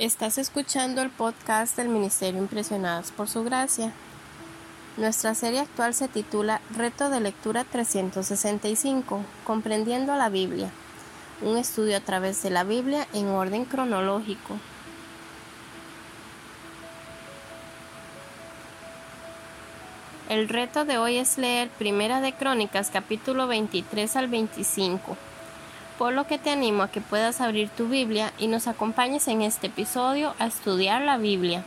Estás escuchando el podcast del Ministerio Impresionadas por Su Gracia. Nuestra serie actual se titula Reto de Lectura 365, Comprendiendo la Biblia, un estudio a través de la Biblia en orden cronológico. El reto de hoy es leer Primera de Crónicas capítulo 23 al 25 por lo que te animo a que puedas abrir tu Biblia y nos acompañes en este episodio a estudiar la Biblia.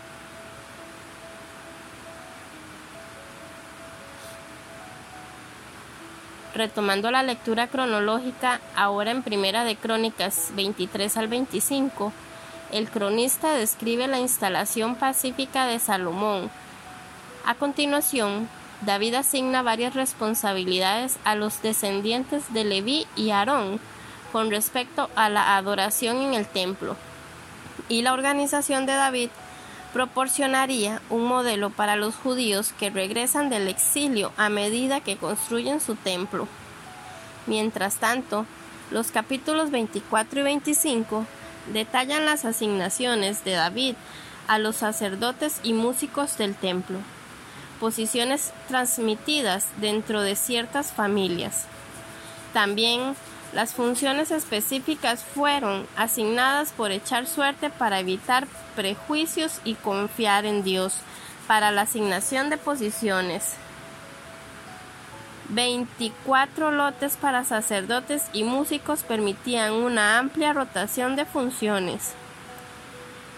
Retomando la lectura cronológica, ahora en Primera de Crónicas 23 al 25, el cronista describe la instalación pacífica de Salomón. A continuación, David asigna varias responsabilidades a los descendientes de Leví y Aarón, con respecto a la adoración en el templo. Y la organización de David proporcionaría un modelo para los judíos que regresan del exilio a medida que construyen su templo. Mientras tanto, los capítulos 24 y 25 detallan las asignaciones de David a los sacerdotes y músicos del templo, posiciones transmitidas dentro de ciertas familias. También las funciones específicas fueron asignadas por echar suerte para evitar prejuicios y confiar en Dios para la asignación de posiciones. 24 lotes para sacerdotes y músicos permitían una amplia rotación de funciones.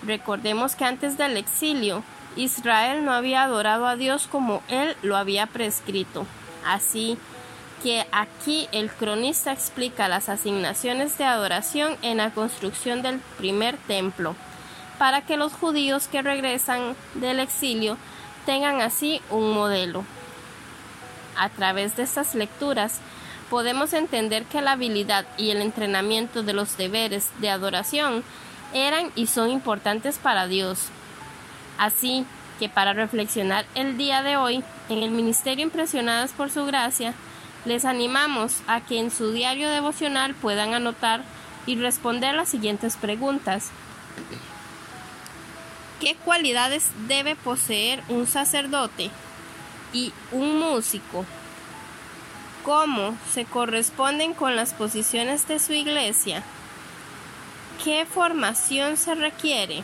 Recordemos que antes del exilio, Israel no había adorado a Dios como él lo había prescrito. Así, que aquí el cronista explica las asignaciones de adoración en la construcción del primer templo, para que los judíos que regresan del exilio tengan así un modelo. A través de estas lecturas podemos entender que la habilidad y el entrenamiento de los deberes de adoración eran y son importantes para Dios. Así que para reflexionar el día de hoy, en el Ministerio Impresionadas por Su Gracia, les animamos a que en su diario devocional puedan anotar y responder las siguientes preguntas. ¿Qué cualidades debe poseer un sacerdote y un músico? ¿Cómo se corresponden con las posiciones de su iglesia? ¿Qué formación se requiere?